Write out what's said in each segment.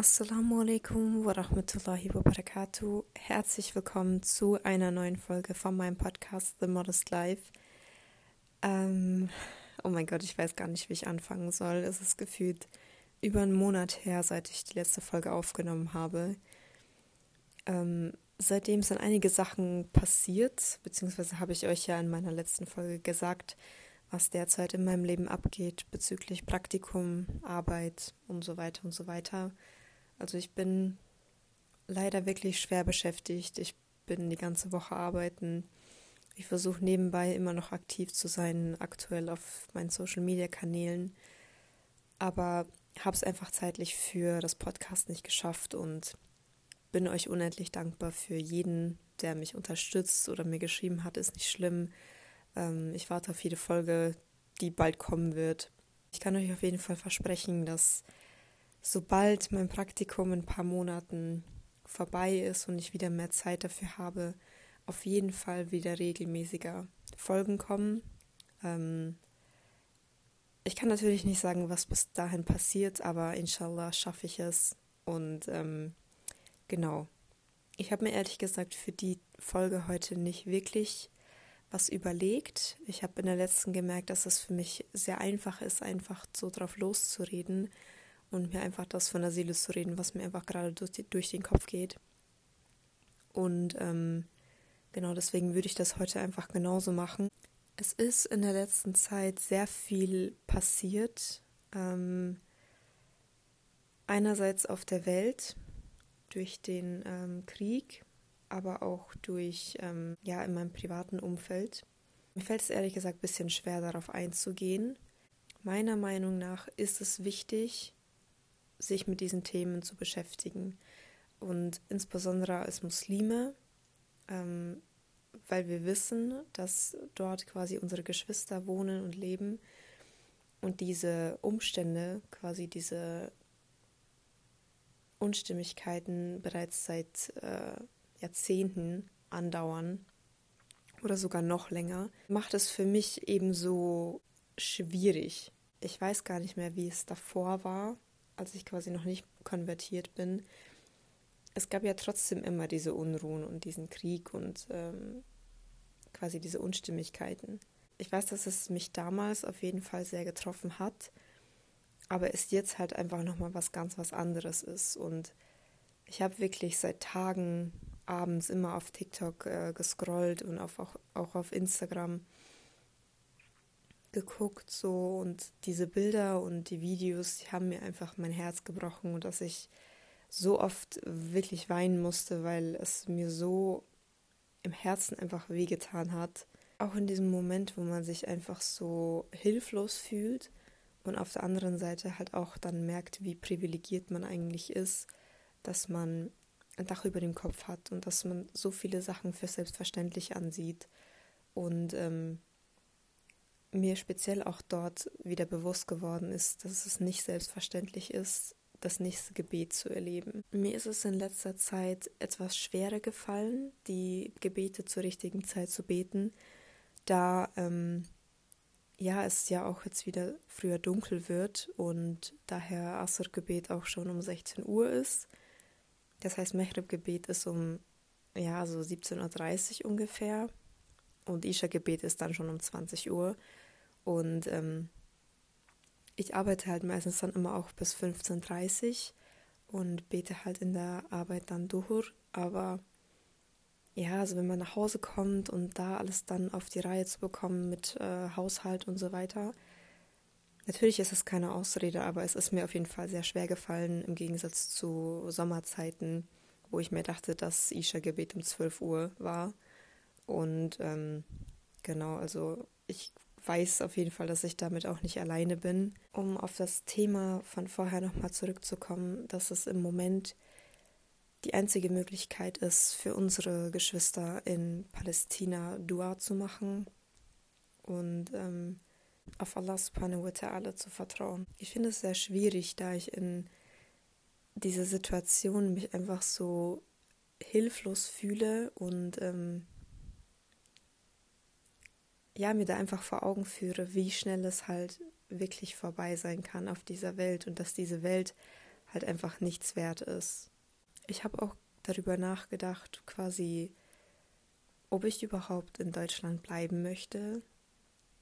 Assalamu alaikum wa rahmatullahi wa barakatuh. Herzlich willkommen zu einer neuen Folge von meinem Podcast The Modest Life. Ähm, oh mein Gott, ich weiß gar nicht, wie ich anfangen soll. Es ist gefühlt über einen Monat her, seit ich die letzte Folge aufgenommen habe. Ähm, seitdem sind einige Sachen passiert, beziehungsweise habe ich euch ja in meiner letzten Folge gesagt, was derzeit in meinem Leben abgeht bezüglich Praktikum, Arbeit und so weiter und so weiter. Also ich bin leider wirklich schwer beschäftigt. Ich bin die ganze Woche arbeiten. Ich versuche nebenbei immer noch aktiv zu sein, aktuell auf meinen Social-Media-Kanälen. Aber habe es einfach zeitlich für das Podcast nicht geschafft und bin euch unendlich dankbar für jeden, der mich unterstützt oder mir geschrieben hat, ist nicht schlimm. Ähm, ich warte auf jede Folge, die bald kommen wird. Ich kann euch auf jeden Fall versprechen, dass sobald mein Praktikum in ein paar Monaten vorbei ist und ich wieder mehr Zeit dafür habe, auf jeden Fall wieder regelmäßiger Folgen kommen. Ähm ich kann natürlich nicht sagen, was bis dahin passiert, aber inshallah schaffe ich es. Und ähm, genau. Ich habe mir ehrlich gesagt für die Folge heute nicht wirklich was überlegt. Ich habe in der letzten gemerkt, dass es für mich sehr einfach ist, einfach so drauf loszureden und mir einfach das von der Seele zu reden, was mir einfach gerade durch, durch den Kopf geht. Und ähm, genau deswegen würde ich das heute einfach genauso machen. Es ist in der letzten Zeit sehr viel passiert. Ähm, einerseits auf der Welt durch den ähm, Krieg, aber auch durch, ähm, ja, in meinem privaten Umfeld. Mir fällt es ehrlich gesagt ein bisschen schwer, darauf einzugehen. Meiner Meinung nach ist es wichtig, sich mit diesen Themen zu beschäftigen. Und insbesondere als Muslime, ähm, weil wir wissen, dass dort quasi unsere Geschwister wohnen und leben und diese Umstände, quasi diese Unstimmigkeiten bereits seit äh, Jahrzehnten andauern oder sogar noch länger, macht es für mich eben so schwierig. Ich weiß gar nicht mehr, wie es davor war, als ich quasi noch nicht konvertiert bin, es gab ja trotzdem immer diese Unruhen und diesen Krieg und ähm, quasi diese Unstimmigkeiten. Ich weiß, dass es mich damals auf jeden Fall sehr getroffen hat, aber es jetzt halt einfach nochmal was ganz was anderes ist. Und ich habe wirklich seit Tagen abends immer auf TikTok äh, gescrollt und auf, auch, auch auf Instagram geguckt so und diese Bilder und die Videos, die haben mir einfach mein Herz gebrochen dass ich so oft wirklich weinen musste, weil es mir so im Herzen einfach wehgetan hat. Auch in diesem Moment, wo man sich einfach so hilflos fühlt und auf der anderen Seite halt auch dann merkt, wie privilegiert man eigentlich ist, dass man ein Dach über dem Kopf hat und dass man so viele Sachen für selbstverständlich ansieht. Und ähm, mir speziell auch dort wieder bewusst geworden ist, dass es nicht selbstverständlich ist, das nächste Gebet zu erleben. Mir ist es in letzter Zeit etwas schwerer gefallen, die Gebete zur richtigen Zeit zu beten, da ähm, ja es ja auch jetzt wieder früher dunkel wird und daher Asr-Gebet auch schon um 16 Uhr ist. Das heißt, Mehrib-Gebet ist um ja so 17.30 Uhr ungefähr und Isha-Gebet ist dann schon um 20 Uhr. Und ähm, ich arbeite halt meistens dann immer auch bis 15.30 Uhr und bete halt in der Arbeit dann Duhur. Aber ja, also wenn man nach Hause kommt und da alles dann auf die Reihe zu bekommen mit äh, Haushalt und so weiter, natürlich ist es keine Ausrede, aber es ist mir auf jeden Fall sehr schwer gefallen im Gegensatz zu Sommerzeiten, wo ich mir dachte, dass Isha-Gebet um 12 Uhr war. Und ähm, genau, also ich weiß auf jeden Fall, dass ich damit auch nicht alleine bin. Um auf das Thema von vorher nochmal zurückzukommen, dass es im Moment die einzige Möglichkeit ist, für unsere Geschwister in Palästina Dua zu machen und ähm, auf Allah subhanahu wa ta'ala zu vertrauen. Ich finde es sehr schwierig, da ich in dieser Situation mich einfach so hilflos fühle und ähm, ja, mir da einfach vor Augen führe, wie schnell es halt wirklich vorbei sein kann auf dieser Welt und dass diese Welt halt einfach nichts wert ist. Ich habe auch darüber nachgedacht, quasi, ob ich überhaupt in Deutschland bleiben möchte.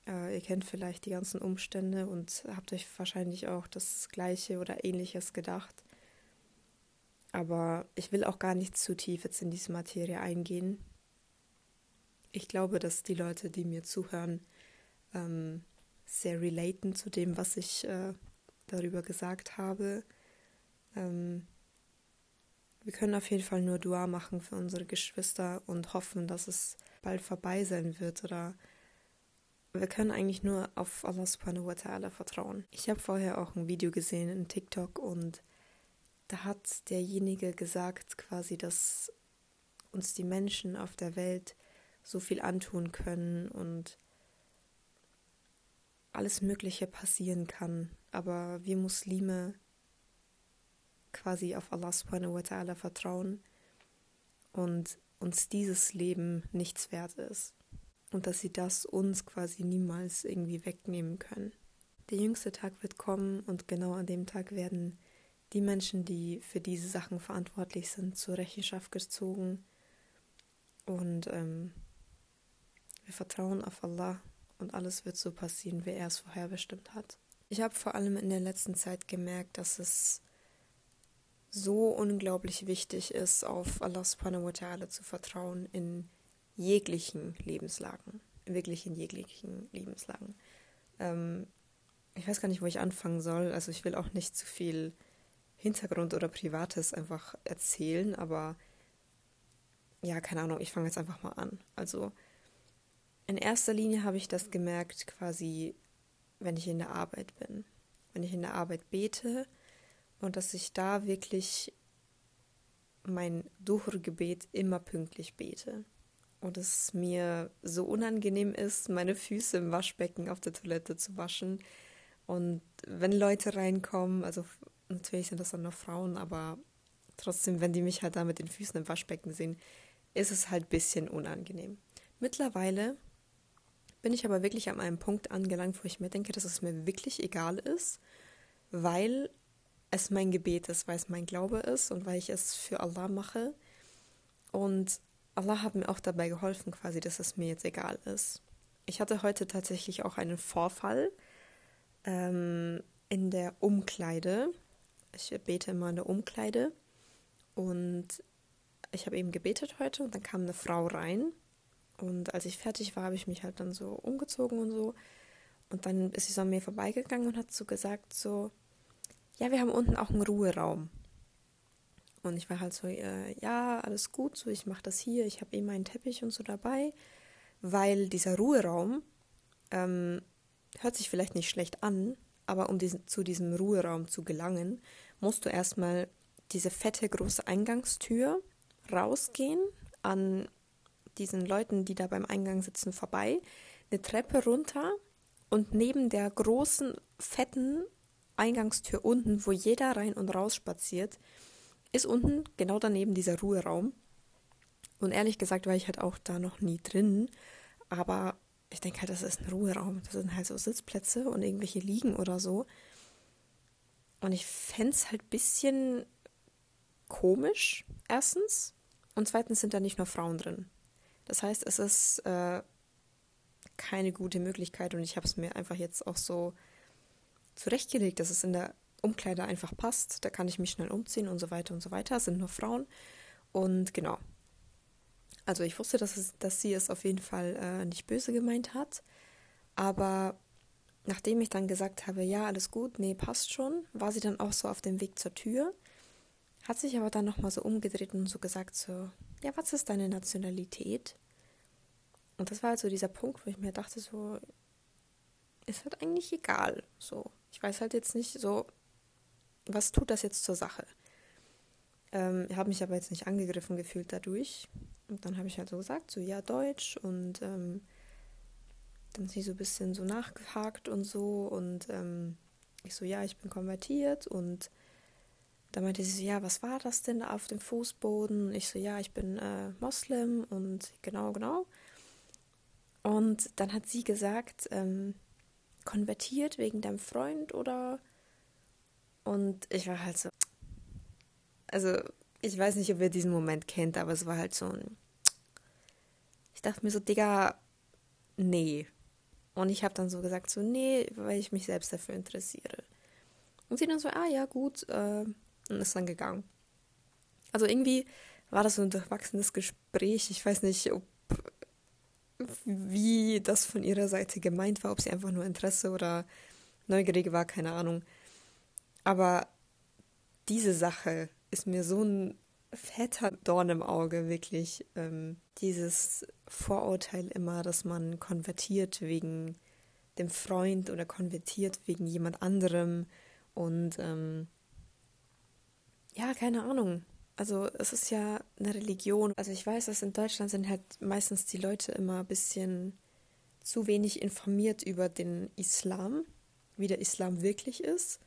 Äh, ihr kennt vielleicht die ganzen Umstände und habt euch wahrscheinlich auch das gleiche oder ähnliches gedacht. Aber ich will auch gar nicht zu tief jetzt in diese Materie eingehen. Ich glaube, dass die Leute, die mir zuhören, ähm, sehr relaten zu dem, was ich äh, darüber gesagt habe. Ähm, wir können auf jeden Fall nur Dua machen für unsere Geschwister und hoffen, dass es bald vorbei sein wird oder wir können eigentlich nur auf Allah subhanahu wa ta'ala vertrauen. Ich habe vorher auch ein Video gesehen in TikTok und da hat derjenige gesagt quasi, dass uns die Menschen auf der Welt so viel antun können und alles Mögliche passieren kann. Aber wir Muslime quasi auf Allah subhanahu wa ta'ala vertrauen und uns dieses Leben nichts wert ist. Und dass sie das uns quasi niemals irgendwie wegnehmen können. Der jüngste Tag wird kommen und genau an dem Tag werden die Menschen, die für diese Sachen verantwortlich sind, zur Rechenschaft gezogen. Und ähm, wir vertrauen auf Allah und alles wird so passieren, wie er es vorherbestimmt hat. Ich habe vor allem in der letzten Zeit gemerkt, dass es so unglaublich wichtig ist, auf Allah subhanahu wa ta'ala zu vertrauen in jeglichen Lebenslagen. Wirklich in jeglichen Lebenslagen. Ähm, ich weiß gar nicht, wo ich anfangen soll. Also ich will auch nicht zu viel Hintergrund oder Privates einfach erzählen, aber ja, keine Ahnung, ich fange jetzt einfach mal an. Also in erster Linie habe ich das gemerkt, quasi, wenn ich in der Arbeit bin. Wenn ich in der Arbeit bete und dass ich da wirklich mein Duhur-Gebet immer pünktlich bete. Und es mir so unangenehm ist, meine Füße im Waschbecken auf der Toilette zu waschen. Und wenn Leute reinkommen, also natürlich sind das dann noch Frauen, aber trotzdem, wenn die mich halt da mit den Füßen im Waschbecken sehen, ist es halt ein bisschen unangenehm. Mittlerweile bin ich aber wirklich an einem Punkt angelangt, wo ich mir denke, dass es mir wirklich egal ist, weil es mein Gebet ist, weil es mein Glaube ist und weil ich es für Allah mache. Und Allah hat mir auch dabei geholfen, quasi, dass es mir jetzt egal ist. Ich hatte heute tatsächlich auch einen Vorfall ähm, in der Umkleide. Ich bete immer in der Umkleide. Und ich habe eben gebetet heute und dann kam eine Frau rein. Und als ich fertig war, habe ich mich halt dann so umgezogen und so. Und dann ist sie so an mir vorbeigegangen und hat so gesagt, so, ja, wir haben unten auch einen Ruheraum. Und ich war halt so, äh, ja, alles gut, so ich mache das hier, ich habe eh meinen Teppich und so dabei, weil dieser Ruheraum ähm, hört sich vielleicht nicht schlecht an, aber um diesen, zu diesem Ruheraum zu gelangen, musst du erstmal diese fette große Eingangstür rausgehen, an diesen Leuten, die da beim Eingang sitzen, vorbei, eine Treppe runter und neben der großen, fetten Eingangstür unten, wo jeder rein und raus spaziert, ist unten genau daneben dieser Ruheraum. Und ehrlich gesagt war ich halt auch da noch nie drin. Aber ich denke halt, das ist ein Ruheraum. Das sind halt so Sitzplätze und irgendwelche Liegen oder so. Und ich fände es halt ein bisschen komisch, erstens. Und zweitens sind da nicht nur Frauen drin. Das heißt, es ist äh, keine gute Möglichkeit und ich habe es mir einfach jetzt auch so zurechtgelegt, dass es in der Umkleide einfach passt. Da kann ich mich schnell umziehen und so weiter und so weiter. Es sind nur Frauen. Und genau. Also ich wusste, dass, es, dass sie es auf jeden Fall äh, nicht böse gemeint hat. Aber nachdem ich dann gesagt habe, ja, alles gut, nee, passt schon, war sie dann auch so auf dem Weg zur Tür. Hat sich aber dann nochmal so umgedreht und so gesagt, so, ja, was ist deine Nationalität? Und das war halt so dieser Punkt, wo ich mir dachte, so, ist halt eigentlich egal. So, ich weiß halt jetzt nicht so, was tut das jetzt zur Sache? Ähm, ich habe mich aber jetzt nicht angegriffen gefühlt dadurch. Und dann habe ich halt so gesagt, so ja, Deutsch. Und ähm, dann ist sie so ein bisschen so nachgehakt und so. Und ähm, ich so, ja, ich bin konvertiert. Und da meinte sie so, ja, was war das denn da auf dem Fußboden? Ich so, ja, ich bin äh, Moslem und genau, genau. Und dann hat sie gesagt, ähm, konvertiert wegen deinem Freund oder? Und ich war halt so, also ich weiß nicht, ob ihr diesen Moment kennt, aber es war halt so ein. Ich dachte mir so, Digga, nee. Und ich habe dann so gesagt, so, nee, weil ich mich selbst dafür interessiere. Und sie dann so, ah ja, gut, äh, und ist dann gegangen. Also irgendwie war das so ein durchwachsenes Gespräch. Ich weiß nicht, ob wie das von ihrer Seite gemeint war, ob sie einfach nur Interesse oder neugierig war, keine Ahnung. Aber diese Sache ist mir so ein fetter Dorn im Auge, wirklich. Ähm, dieses Vorurteil immer, dass man konvertiert wegen dem Freund oder konvertiert wegen jemand anderem. Und ähm, ja, keine Ahnung. Also es ist ja eine Religion. Also ich weiß, dass in Deutschland sind halt meistens die Leute immer ein bisschen zu wenig informiert über den Islam, wie der Islam wirklich ist.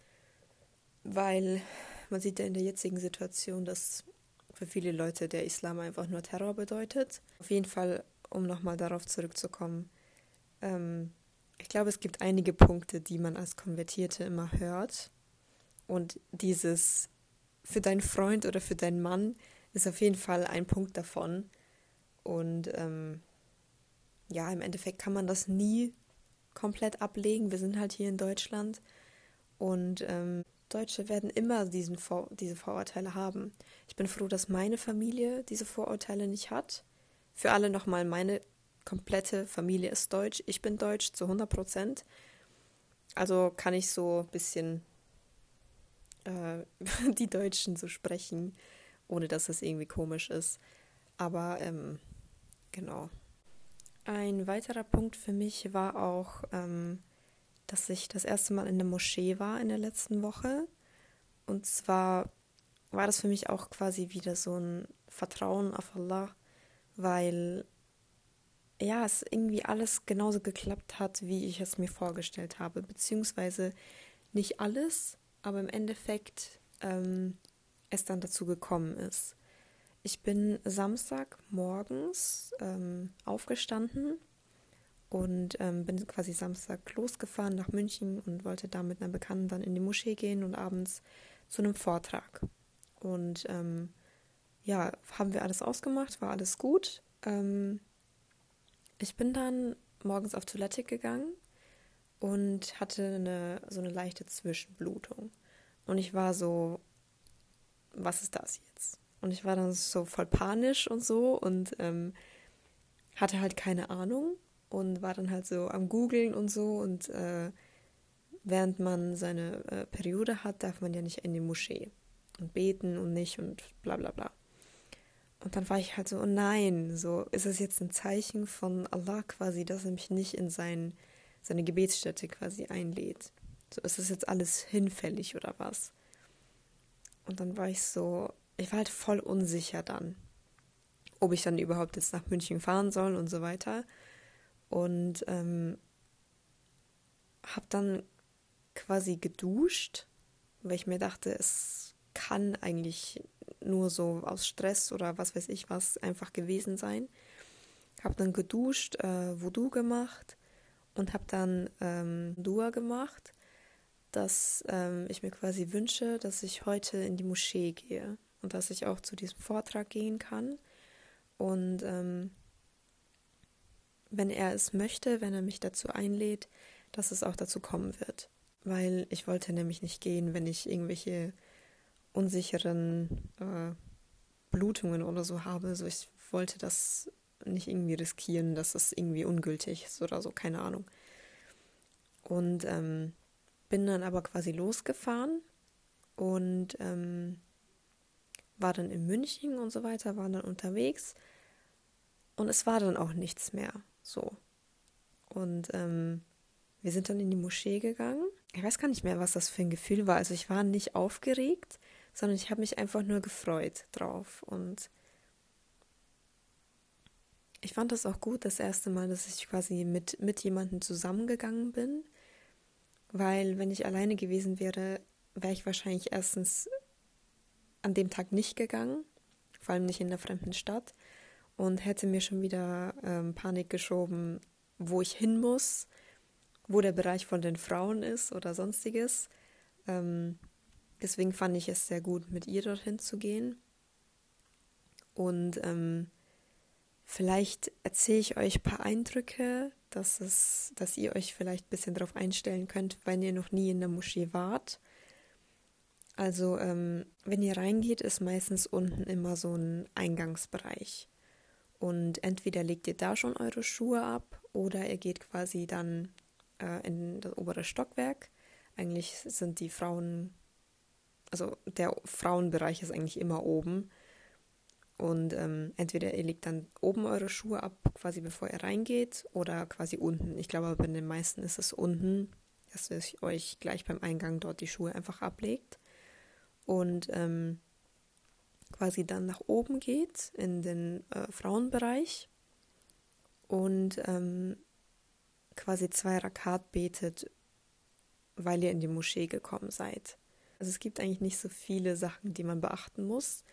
Weil man sieht ja in der jetzigen Situation, dass für viele Leute der Islam einfach nur Terror bedeutet. Auf jeden Fall, um nochmal darauf zurückzukommen, ähm, ich glaube, es gibt einige Punkte, die man als Konvertierte immer hört. Und dieses für deinen Freund oder für deinen Mann ist auf jeden Fall ein Punkt davon. Und ähm, ja, im Endeffekt kann man das nie komplett ablegen. Wir sind halt hier in Deutschland und ähm, Deutsche werden immer diesen Vor diese Vorurteile haben. Ich bin froh, dass meine Familie diese Vorurteile nicht hat. Für alle nochmal, meine komplette Familie ist deutsch. Ich bin deutsch zu 100 Prozent. Also kann ich so ein bisschen äh, die Deutschen so sprechen, ohne dass es irgendwie komisch ist. Aber ähm, genau. Ein weiterer Punkt für mich war auch, ähm, dass ich das erste Mal in der Moschee war in der letzten Woche. Und zwar war das für mich auch quasi wieder so ein Vertrauen auf Allah, weil ja, es irgendwie alles genauso geklappt hat, wie ich es mir vorgestellt habe. Beziehungsweise nicht alles, aber im Endeffekt ähm, es dann dazu gekommen ist. Ich bin Samstag morgens ähm, aufgestanden und ähm, bin quasi Samstag losgefahren nach München und wollte da mit einer Bekannten dann in die Moschee gehen und abends zu einem Vortrag. Und ähm, ja, haben wir alles ausgemacht, war alles gut. Ähm, ich bin dann morgens auf Toilette gegangen und hatte eine, so eine leichte Zwischenblutung. Und ich war so, was ist das jetzt? Und ich war dann so voll panisch und so und ähm, hatte halt keine Ahnung und war dann halt so am Googeln und so und äh, während man seine äh, Periode hat, darf man ja nicht in die Moschee und beten und nicht und bla bla bla. Und dann war ich halt so, oh nein, so ist es jetzt ein Zeichen von Allah quasi, dass er mich nicht in sein, seine Gebetsstätte quasi einlädt. So ist es jetzt alles hinfällig oder was? Und dann war ich so, ich war halt voll unsicher dann, ob ich dann überhaupt jetzt nach München fahren soll und so weiter. Und ähm, habe dann quasi geduscht, weil ich mir dachte, es kann eigentlich nur so aus Stress oder was weiß ich was einfach gewesen sein. Habe dann geduscht, äh, Voodoo gemacht und habe dann ähm, Dua gemacht, dass ähm, ich mir quasi wünsche, dass ich heute in die Moschee gehe und dass ich auch zu diesem Vortrag gehen kann. Und ähm, wenn er es möchte, wenn er mich dazu einlädt, dass es auch dazu kommen wird. Weil ich wollte nämlich nicht gehen, wenn ich irgendwelche unsicheren äh, Blutungen oder so habe. Also ich wollte das nicht irgendwie riskieren, dass es irgendwie ungültig ist oder so, keine Ahnung. Und ähm, bin dann aber quasi losgefahren und ähm, war dann in München und so weiter, war dann unterwegs und es war dann auch nichts mehr. So. Und ähm, wir sind dann in die Moschee gegangen. Ich weiß gar nicht mehr, was das für ein Gefühl war. Also ich war nicht aufgeregt, sondern ich habe mich einfach nur gefreut drauf. Und ich fand das auch gut, das erste Mal, dass ich quasi mit, mit jemandem zusammengegangen bin. Weil wenn ich alleine gewesen wäre, wäre ich wahrscheinlich erstens an dem Tag nicht gegangen, vor allem nicht in der fremden Stadt und hätte mir schon wieder ähm, Panik geschoben, wo ich hin muss, wo der Bereich von den Frauen ist oder sonstiges. Ähm, Deswegen fand ich es sehr gut, mit ihr dorthin zu gehen. Und ähm, vielleicht erzähle ich euch ein paar Eindrücke, dass, es, dass ihr euch vielleicht ein bisschen darauf einstellen könnt, wenn ihr noch nie in der Moschee wart. Also, ähm, wenn ihr reingeht, ist meistens unten immer so ein Eingangsbereich. Und entweder legt ihr da schon eure Schuhe ab oder ihr geht quasi dann äh, in das obere Stockwerk. Eigentlich sind die Frauen, also der Frauenbereich ist eigentlich immer oben. Und ähm, entweder ihr legt dann oben eure Schuhe ab, quasi bevor ihr reingeht, oder quasi unten. Ich glaube, bei den meisten ist es unten, dass ihr euch gleich beim Eingang dort die Schuhe einfach ablegt. Und ähm, quasi dann nach oben geht in den äh, Frauenbereich und ähm, quasi zwei Rakat betet, weil ihr in die Moschee gekommen seid. Also es gibt eigentlich nicht so viele Sachen, die man beachten muss.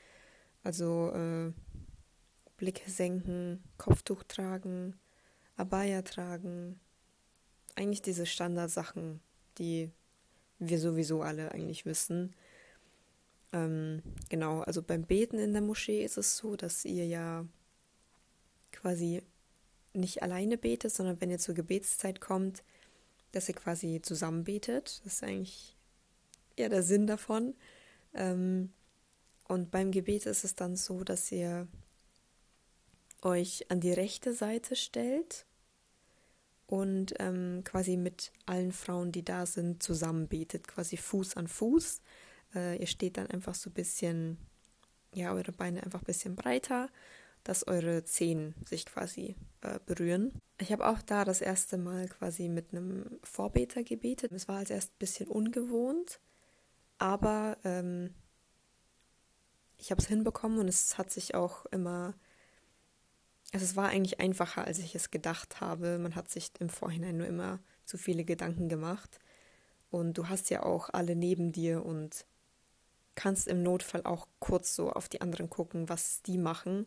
Also äh, Blicke senken, Kopftuch tragen, Abaya tragen. Eigentlich diese Standardsachen, die wir sowieso alle eigentlich wissen. Ähm, genau, also beim Beten in der Moschee ist es so, dass ihr ja quasi nicht alleine betet, sondern wenn ihr zur Gebetszeit kommt, dass ihr quasi zusammen betet. Das ist eigentlich eher der Sinn davon. Ähm, und beim Gebet ist es dann so, dass ihr euch an die rechte Seite stellt und ähm, quasi mit allen Frauen, die da sind, zusammen betet, quasi Fuß an Fuß. Äh, ihr steht dann einfach so ein bisschen, ja, eure Beine einfach ein bisschen breiter, dass eure Zehen sich quasi äh, berühren. Ich habe auch da das erste Mal quasi mit einem Vorbeter gebetet. Es war als erst ein bisschen ungewohnt, aber ähm, ich habe es hinbekommen und es hat sich auch immer, also es war eigentlich einfacher, als ich es gedacht habe. Man hat sich im Vorhinein nur immer zu viele Gedanken gemacht. Und du hast ja auch alle neben dir und kannst im Notfall auch kurz so auf die anderen gucken, was die machen.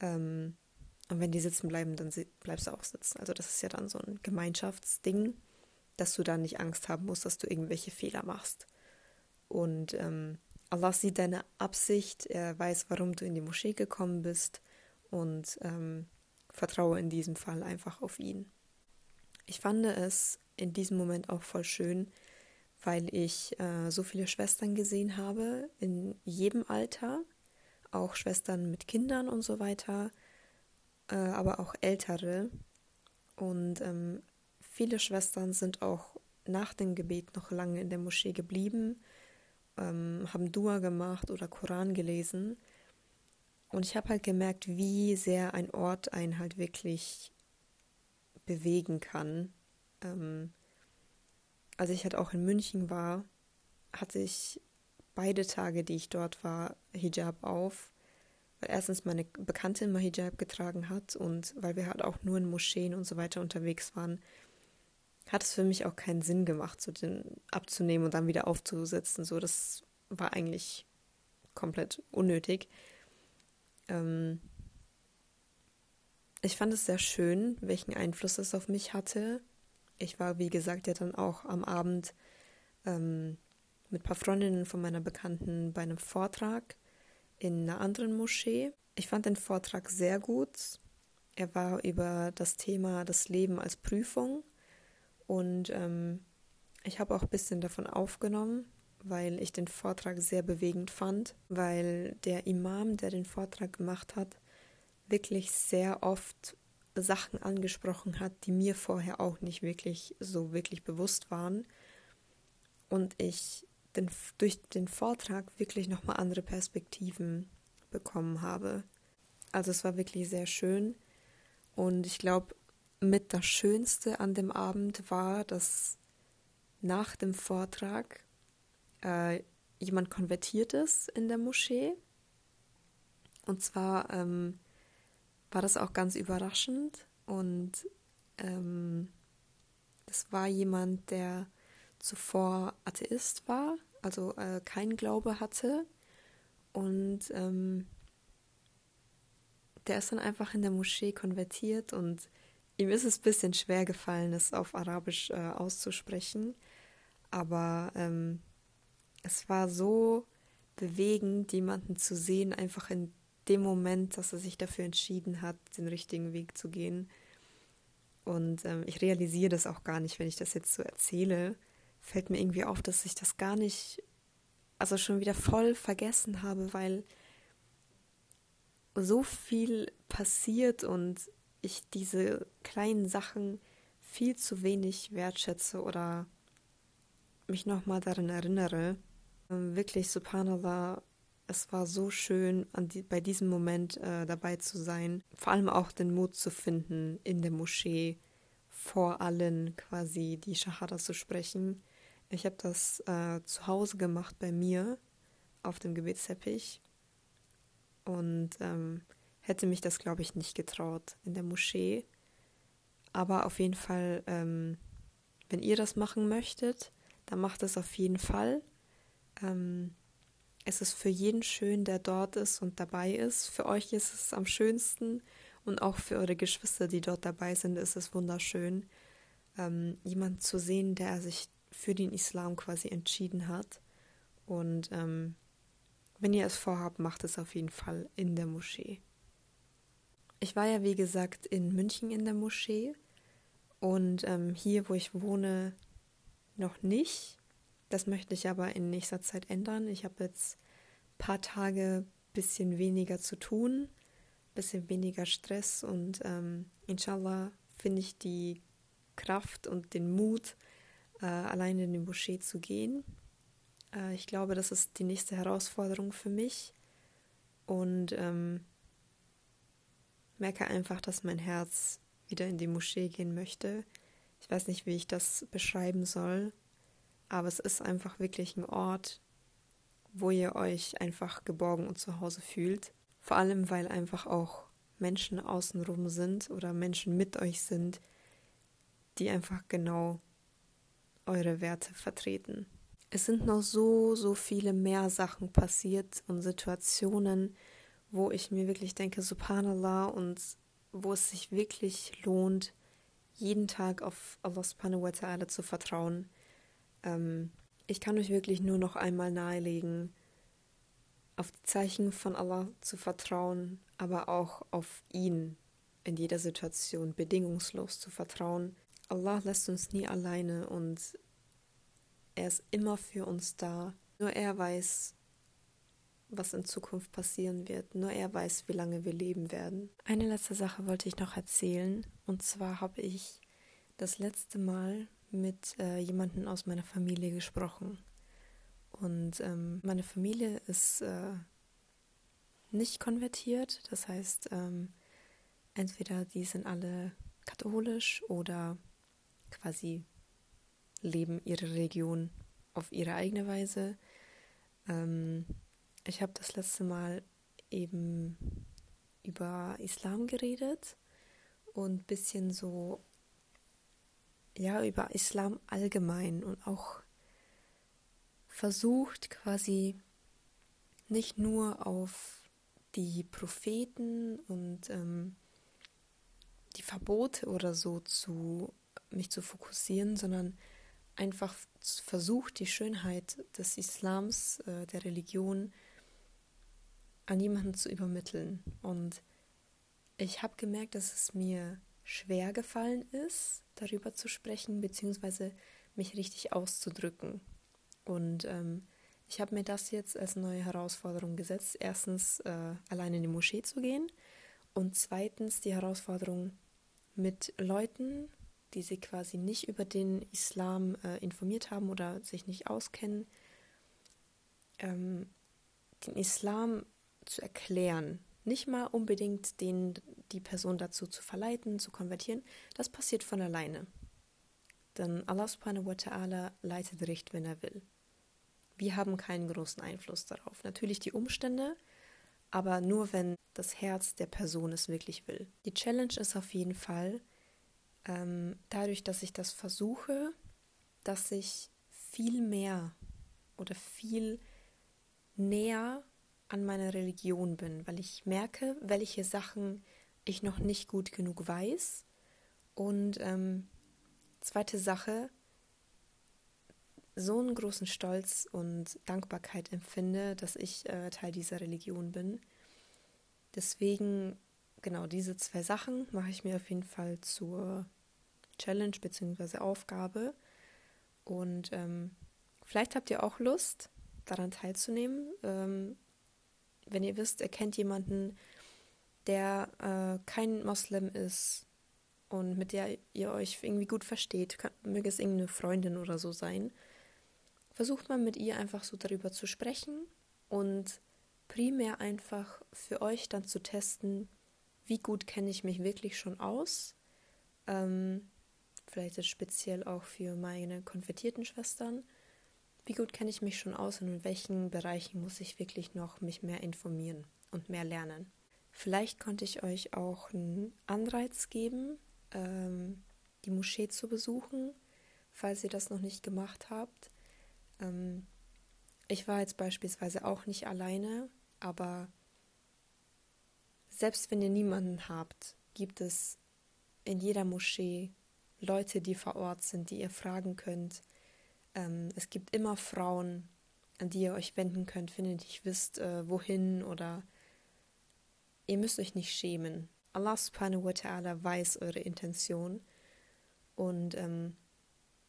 Ähm, und wenn die sitzen bleiben, dann bleibst du auch sitzen. Also das ist ja dann so ein Gemeinschaftsding, dass du da nicht Angst haben musst, dass du irgendwelche Fehler machst. Und ähm, Allah sieht deine Absicht, er weiß, warum du in die Moschee gekommen bist und ähm, vertraue in diesem Fall einfach auf ihn. Ich fand es in diesem Moment auch voll schön, weil ich äh, so viele Schwestern gesehen habe, in jedem Alter, auch Schwestern mit Kindern und so weiter, äh, aber auch ältere. Und ähm, viele Schwestern sind auch nach dem Gebet noch lange in der Moschee geblieben, ähm, haben Dua gemacht oder Koran gelesen. Und ich habe halt gemerkt, wie sehr ein Ort einen halt wirklich bewegen kann. Ähm, als ich halt auch in München war, hatte ich beide Tage, die ich dort war, Hijab auf. Weil erstens meine Bekannte immer Hijab getragen hat und weil wir halt auch nur in Moscheen und so weiter unterwegs waren, hat es für mich auch keinen Sinn gemacht, so den abzunehmen und dann wieder aufzusetzen. So, das war eigentlich komplett unnötig. Ähm ich fand es sehr schön, welchen Einfluss es auf mich hatte ich war, wie gesagt, ja dann auch am Abend ähm, mit ein paar Freundinnen von meiner Bekannten bei einem Vortrag in einer anderen Moschee. Ich fand den Vortrag sehr gut. Er war über das Thema das Leben als Prüfung und ähm, ich habe auch ein bisschen davon aufgenommen, weil ich den Vortrag sehr bewegend fand, weil der Imam, der den Vortrag gemacht hat, wirklich sehr oft Sachen angesprochen hat, die mir vorher auch nicht wirklich so wirklich bewusst waren. Und ich den, durch den Vortrag wirklich nochmal andere Perspektiven bekommen habe. Also es war wirklich sehr schön. Und ich glaube, mit das Schönste an dem Abend war, dass nach dem Vortrag äh, jemand konvertiert ist in der Moschee. Und zwar ähm, war das auch ganz überraschend und ähm, das war jemand, der zuvor Atheist war, also äh, kein Glaube hatte und ähm, der ist dann einfach in der Moschee konvertiert und ihm ist es ein bisschen schwer gefallen, es auf Arabisch äh, auszusprechen, aber ähm, es war so bewegend, jemanden zu sehen, einfach in dem Moment, dass er sich dafür entschieden hat, den richtigen Weg zu gehen. Und ähm, ich realisiere das auch gar nicht, wenn ich das jetzt so erzähle. Fällt mir irgendwie auf, dass ich das gar nicht, also schon wieder voll vergessen habe, weil so viel passiert und ich diese kleinen Sachen viel zu wenig wertschätze oder mich nochmal daran erinnere. Ähm, wirklich, subhanallah, es war so schön, die, bei diesem Moment äh, dabei zu sein. Vor allem auch den Mut zu finden, in der Moschee vor allen quasi die Shahada zu sprechen. Ich habe das äh, zu Hause gemacht bei mir auf dem Gebetsteppich und ähm, hätte mich das, glaube ich, nicht getraut in der Moschee. Aber auf jeden Fall, ähm, wenn ihr das machen möchtet, dann macht es auf jeden Fall. Ähm, es ist für jeden schön, der dort ist und dabei ist. Für euch ist es am schönsten und auch für eure Geschwister, die dort dabei sind, ist es wunderschön, ähm, jemanden zu sehen, der sich für den Islam quasi entschieden hat. Und ähm, wenn ihr es vorhabt, macht es auf jeden Fall in der Moschee. Ich war ja, wie gesagt, in München in der Moschee und ähm, hier, wo ich wohne, noch nicht. Das möchte ich aber in nächster Zeit ändern. Ich habe jetzt ein paar Tage bisschen weniger zu tun, bisschen weniger Stress und ähm, inshallah finde ich die Kraft und den Mut, äh, alleine in die Moschee zu gehen. Äh, ich glaube, das ist die nächste Herausforderung für mich und ähm, merke einfach, dass mein Herz wieder in die Moschee gehen möchte. Ich weiß nicht, wie ich das beschreiben soll aber es ist einfach wirklich ein Ort, wo ihr euch einfach geborgen und zu Hause fühlt. Vor allem, weil einfach auch Menschen außenrum sind oder Menschen mit euch sind, die einfach genau eure Werte vertreten. Es sind noch so, so viele mehr Sachen passiert und Situationen, wo ich mir wirklich denke, subhanallah, und wo es sich wirklich lohnt, jeden Tag auf Allah subhanahu wa ta'ala zu vertrauen. Ähm, ich kann euch wirklich nur noch einmal nahelegen, auf die Zeichen von Allah zu vertrauen, aber auch auf ihn in jeder Situation bedingungslos zu vertrauen. Allah lässt uns nie alleine und er ist immer für uns da. Nur er weiß, was in Zukunft passieren wird. Nur er weiß, wie lange wir leben werden. Eine letzte Sache wollte ich noch erzählen. Und zwar habe ich das letzte Mal mit äh, jemandem aus meiner Familie gesprochen. Und ähm, meine Familie ist äh, nicht konvertiert, das heißt, ähm, entweder die sind alle katholisch oder quasi leben ihre Religion auf ihre eigene Weise. Ähm, ich habe das letzte Mal eben über Islam geredet und ein bisschen so ja, über Islam allgemein und auch versucht quasi nicht nur auf die Propheten und ähm, die Verbote oder so zu mich zu fokussieren, sondern einfach versucht, die Schönheit des Islams, äh, der Religion, an jemanden zu übermitteln. Und ich habe gemerkt, dass es mir schwer gefallen ist, darüber zu sprechen, beziehungsweise mich richtig auszudrücken. Und ähm, ich habe mir das jetzt als neue Herausforderung gesetzt. Erstens, äh, allein in die Moschee zu gehen und zweitens die Herausforderung mit Leuten, die sich quasi nicht über den Islam äh, informiert haben oder sich nicht auskennen, ähm, den Islam zu erklären, nicht mal unbedingt den, die Person dazu zu verleiten, zu konvertieren. Das passiert von alleine. Denn Allah subhanahu wa ta'ala leitet Richt, wenn er will. Wir haben keinen großen Einfluss darauf. Natürlich die Umstände, aber nur wenn das Herz der Person es wirklich will. Die Challenge ist auf jeden Fall, ähm, dadurch, dass ich das versuche, dass ich viel mehr oder viel näher an meiner Religion bin, weil ich merke, welche Sachen ich noch nicht gut genug weiß. Und ähm, zweite Sache, so einen großen Stolz und Dankbarkeit empfinde, dass ich äh, Teil dieser Religion bin. Deswegen, genau diese zwei Sachen mache ich mir auf jeden Fall zur Challenge bzw. Aufgabe. Und ähm, vielleicht habt ihr auch Lust, daran teilzunehmen. Ähm, wenn ihr wisst, ihr kennt jemanden, der äh, kein Moslem ist und mit der ihr euch irgendwie gut versteht, kann, möge es irgendeine Freundin oder so sein, versucht mal mit ihr einfach so darüber zu sprechen und primär einfach für euch dann zu testen, wie gut kenne ich mich wirklich schon aus. Ähm, vielleicht speziell auch für meine konvertierten Schwestern. Wie gut kenne ich mich schon aus und in welchen Bereichen muss ich wirklich noch mich mehr informieren und mehr lernen? Vielleicht konnte ich euch auch einen Anreiz geben, ähm, die Moschee zu besuchen, falls ihr das noch nicht gemacht habt. Ähm, ich war jetzt beispielsweise auch nicht alleine, aber selbst wenn ihr niemanden habt, gibt es in jeder Moschee Leute, die vor Ort sind, die ihr fragen könnt. Ähm, es gibt immer Frauen, an die ihr euch wenden könnt, wenn ihr nicht wisst, äh, wohin oder ihr müsst euch nicht schämen. Allah subhanahu wa ta'ala weiß eure Intention und ähm,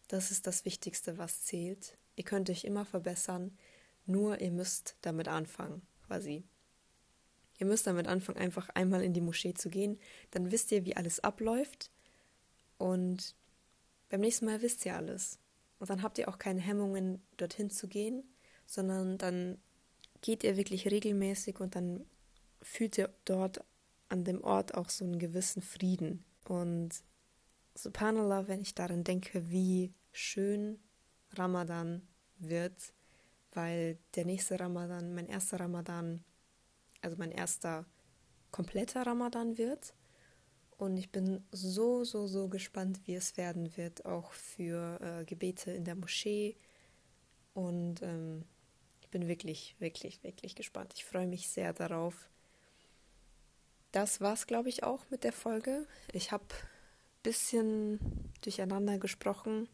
das ist das Wichtigste, was zählt. Ihr könnt euch immer verbessern, nur ihr müsst damit anfangen, quasi. Ihr müsst damit anfangen, einfach einmal in die Moschee zu gehen, dann wisst ihr, wie alles abläuft und beim nächsten Mal wisst ihr alles. Und dann habt ihr auch keine Hemmungen, dorthin zu gehen, sondern dann geht ihr wirklich regelmäßig und dann fühlt ihr dort an dem Ort auch so einen gewissen Frieden. Und subhanallah, wenn ich daran denke, wie schön Ramadan wird, weil der nächste Ramadan, mein erster Ramadan, also mein erster kompletter Ramadan wird. Und ich bin so, so, so gespannt, wie es werden wird, auch für äh, Gebete in der Moschee. Und ähm, ich bin wirklich, wirklich, wirklich gespannt. Ich freue mich sehr darauf. Das war's, glaube ich, auch mit der Folge. Ich habe ein bisschen durcheinander gesprochen,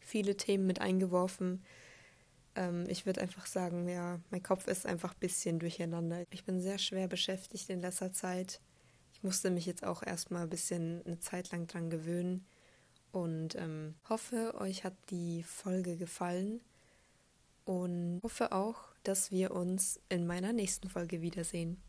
viele Themen mit eingeworfen. Ähm, ich würde einfach sagen, ja, mein Kopf ist einfach ein bisschen durcheinander. Ich bin sehr schwer beschäftigt in letzter Zeit. Ich musste mich jetzt auch erstmal ein bisschen eine Zeit lang dran gewöhnen und ähm, hoffe, euch hat die Folge gefallen und hoffe auch, dass wir uns in meiner nächsten Folge wiedersehen.